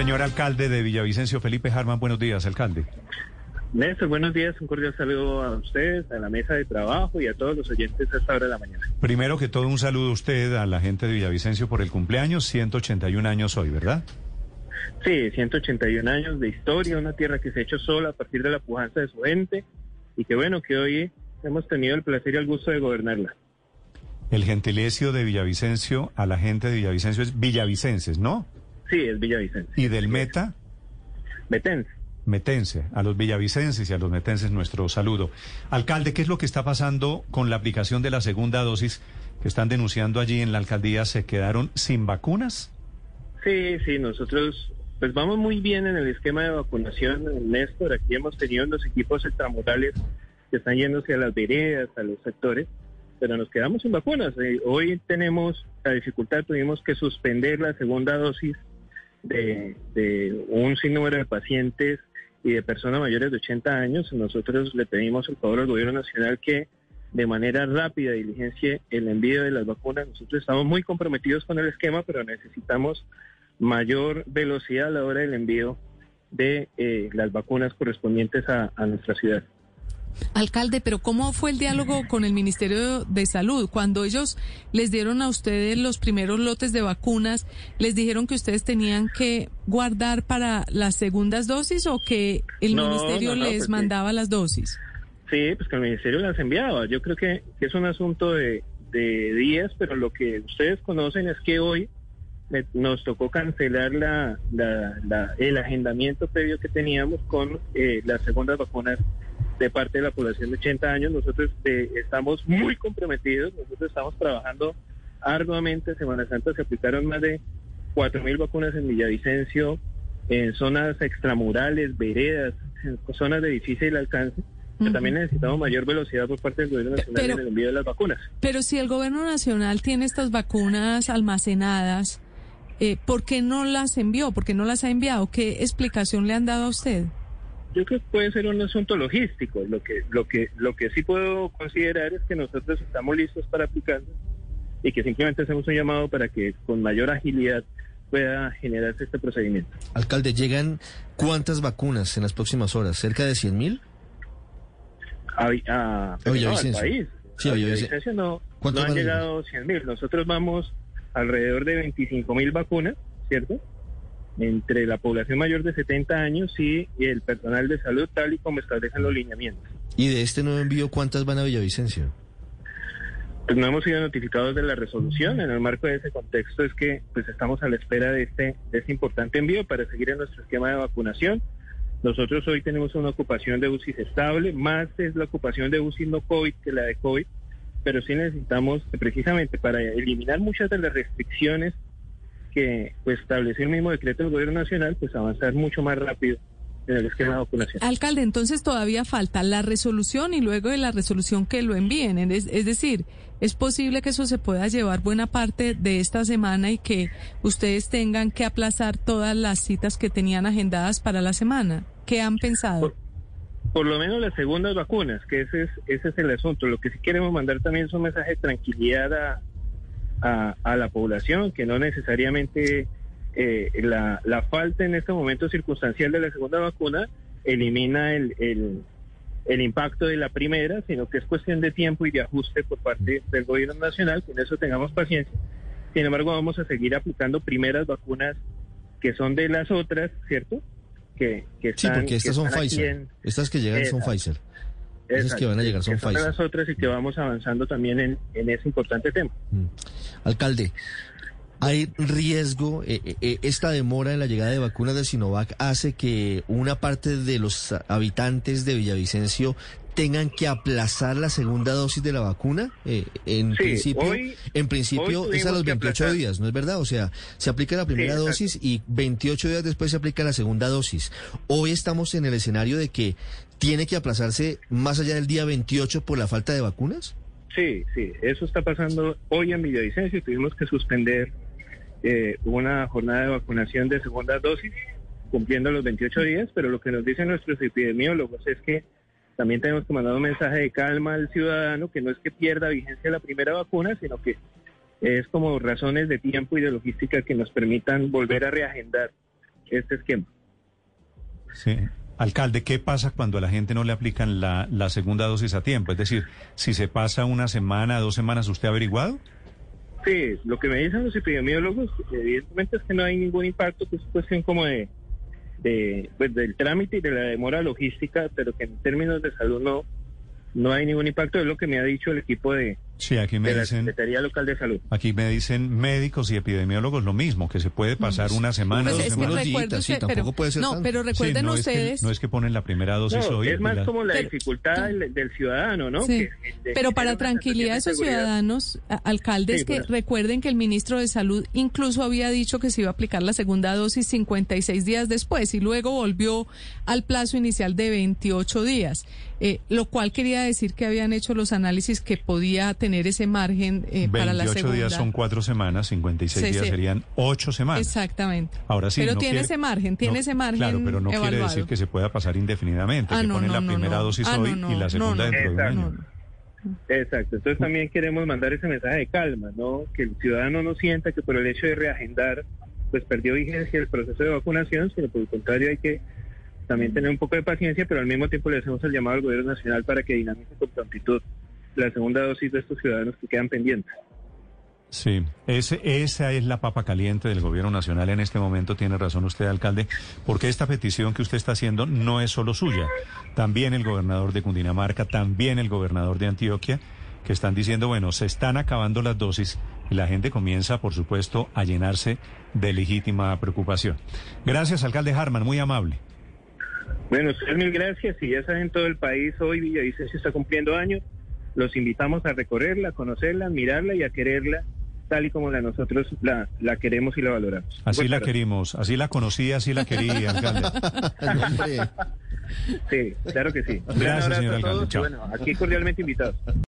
Señor alcalde de Villavicencio, Felipe Harman, buenos días, alcalde. Néstor, buenos días, un cordial saludo a ustedes, a la mesa de trabajo y a todos los oyentes a esta hora de la mañana. Primero que todo, un saludo a usted, a la gente de Villavicencio por el cumpleaños, 181 años hoy, ¿verdad? Sí, 181 años de historia, una tierra que se ha hecho sola a partir de la pujanza de su gente y que bueno, que hoy hemos tenido el placer y el gusto de gobernarla. El gentilicio de Villavicencio a la gente de Villavicencio es Villavicenses, ¿no? Sí, es Villavicencio. ¿Y del Meta? Metense. Metense, a los villavicenses y a los metenses nuestro saludo. Alcalde, ¿qué es lo que está pasando con la aplicación de la segunda dosis que están denunciando allí en la alcaldía? ¿Se quedaron sin vacunas? Sí, sí, nosotros pues vamos muy bien en el esquema de vacunación, Néstor. Aquí hemos tenido los equipos extramurales que están yéndose a las veredas, a los sectores, pero nos quedamos sin vacunas. Eh, hoy tenemos la dificultad, tuvimos que suspender la segunda dosis de, de un sinnúmero de pacientes y de personas mayores de 80 años. Nosotros le pedimos el favor al gobierno nacional que de manera rápida diligencie el envío de las vacunas. Nosotros estamos muy comprometidos con el esquema, pero necesitamos mayor velocidad a la hora del envío de eh, las vacunas correspondientes a, a nuestra ciudad. Alcalde, pero ¿cómo fue el diálogo con el Ministerio de Salud? Cuando ellos les dieron a ustedes los primeros lotes de vacunas, ¿les dijeron que ustedes tenían que guardar para las segundas dosis o que el No, Ministerio no, no, les pues mandaba las dosis? Sí, pues que el ministerio las enviaba. Yo creo que, es un asunto de, de días, pero lo que ustedes conocen es que hoy me- nos tocó cancelar la, la- la- el agendamiento previo que teníamos con eh, las segundas vacunas de parte de la población de 80 años. Nosotros eh, estamos muy comprometidos, nosotros estamos trabajando arduamente. En Semana Santa se aplicaron más de 4.000 vacunas en Villavicencio, en zonas extramurales, veredas, en zonas de difícil alcance. Pero Ujú. también necesitamos mayor velocidad por parte del gobierno nacional Pero- en el envío de las vacunas. Pero si el gobierno nacional tiene estas vacunas almacenadas, eh, ¿por qué no las envió? ¿Por qué no las ha enviado? ¿Qué explicación le han dado a usted? Yo creo que puede ser un asunto logístico. Lo que, lo que, lo que sí puedo considerar es que nosotros estamos listos para aplicarlo y que simplemente hacemos un llamado para que con mayor agilidad pueda generarse este procedimiento. Alcalde, ¿llegan cuántas vacunas en las próximas horas? ¿Cerca de 100 mil? A, a- A no, al país. Sí, a Villavicencio. No, ¿Cuántos no han llegado 100 mil. Nosotros vamos alrededor de 25 mil vacunas, ¿cierto? Entre la población mayor de 70 años y el personal de salud, tal y como establecen los lineamientos. ¿Y de este nuevo envío cuántas van a Villavicencio? Pues no hemos sido notificados de la resolución. En el marco de ese contexto es que pues estamos a la espera de este, de este importante envío para seguir en nuestro esquema de vacunación. Nosotros hoy tenemos una ocupación de UCI estable, más es la ocupación de UCI no COVID que la de COVID, pero sí necesitamos precisamente para eliminar muchas de las restricciones que pues estableció el mismo decreto del gobierno nacional, pues avanzar mucho más rápido en el esquema de vacunación. Alcalde, entonces todavía falta la resolución y luego de la resolución que lo envíen. Es, es decir, es posible que eso se pueda llevar buena parte de esta semana y que ustedes tengan que aplazar todas las citas que tenían agendadas para la semana. ¿Qué han pensado? Por, por lo menos las segundas vacunas, que ese es, ese es el asunto. Lo que sí queremos mandar también es un mensaje de tranquilidad a, a, a la población, que no necesariamente eh, la, la falta en este momento circunstancial de la segunda vacuna elimina el, el, el impacto de la primera, sino que es cuestión de tiempo y de ajuste por parte del gobierno nacional, en eso tengamos paciencia. Sin embargo, vamos a seguir aplicando primeras vacunas que son de las otras, ¿cierto? Que, que Sí, están, porque que estas son Pfizer. en- Estas que llegan son. Pfizer. Esas que van a llegar son que Pfizer. las otras y que vamos avanzando también en, en ese importante tema. Mm. Alcalde, ¿hay riesgo? eh, eh, eh, esta demora en la llegada de vacunas de Sinovac hace que una parte de los habitantes de Villavicencio tengan que aplazar la segunda dosis de la vacuna. Eh, en Sí, principio, hoy- en principio es a los que 28 aplazar. días, ¿no es verdad? O sea, se aplica la primera dosis y 28 días después se aplica la segunda dosis. Hoy estamos en el escenario de que tiene que aplazarse más allá del día 28 por la falta de vacunas. Sí, sí, eso está pasando hoy en Villavicencio. Tuvimos que suspender eh, una jornada de vacunación de segunda dosis, cumpliendo los 28 días, pero lo que nos dicen nuestros epidemiólogos es que también tenemos que mandar un mensaje de calma al ciudadano, que no es que pierda vigencia la primera vacuna, sino que es como razones de tiempo y de logística que nos permitan volver a reagendar este esquema. Sí. Alcalde, ¿qué pasa cuando a la gente no le aplican la, la segunda dosis a tiempo? Es decir, si se pasa una semana, dos semanas, ¿usted ha averiguado? Sí, lo que me dicen los epidemiólogos, evidentemente es que no hay ningún impacto, que es cuestión como de, de pues, del trámite y de la demora logística, pero que en términos de salud no, no hay ningún impacto, es lo que me ha dicho el equipo de, Sí, aquí me de la dicen, Secretaría Local de Salud. aquí me dicen médicos y epidemiólogos lo mismo, que se puede pasar una semana, Pues dos semanas. sí, tampoco pero, puede ser no, tanto. pero Sí, recuerden no es que- ustedes. no es que ponen la primera dosis No, hoy. es más la- como la Pero- dificultad del, del ciudadano, ¿no? Sí. Que- de- Pero para tranquilidad de esos ciudadanos, alcaldes, Sí, que bueno. recuerden que el ministro de Salud incluso había dicho que se iba a aplicar la segunda dosis 56 días después y luego volvió al plazo inicial de 28 días, eh, lo cual quería decir que habían hecho los análisis que podía tener ese margen eh, para la 28 segunda. días son cuatro semanas, 56 Sí, días sí. serían ocho semanas. Exactamente. Ahora sí, Pero no tiene quiere- ese margen, tiene no, ese margen Claro, pero no quiere decir que se pueda pasar indefinidamente, Ah, que no, ponen no, la primera no. dosis Ah, hoy no, y la segunda no, dentro de un año. No, no. Exacto, entonces también queremos mandar ese mensaje de calma, ¿no? Que el ciudadano no sienta que por el hecho de reagendar, pues perdió vigencia el proceso de vacunación, sino por el contrario hay que también tener un poco de paciencia, pero al mismo tiempo le hacemos el llamado al gobierno nacional para que dinamice con prontitud la segunda dosis de estos ciudadanos que quedan pendientes. Sí, ese, esa es la papa caliente del gobierno nacional en este momento, tiene razón usted, alcalde, porque esta petición que usted está haciendo no es solo suya, también el gobernador de Cundinamarca, también el gobernador de Antioquia, que están diciendo, bueno, se están acabando las dosis y la gente comienza, por supuesto, a llenarse de legítima preocupación. Gracias, alcalde Harman, muy amable. Bueno, ustedes mil gracias. Y ya saben, todo el país hoy Villavicencio está cumpliendo años. Los invitamos a recorrerla, a conocerla, a mirarla y a quererla tal y como la nosotros la, la queremos y la valoramos. Así Buenas la tardes. querimos, así la conocí, así la quería, alcalde. Sí, claro que sí. Gracias, señor a alcalde. Chao. Bueno, aquí cordialmente invitados.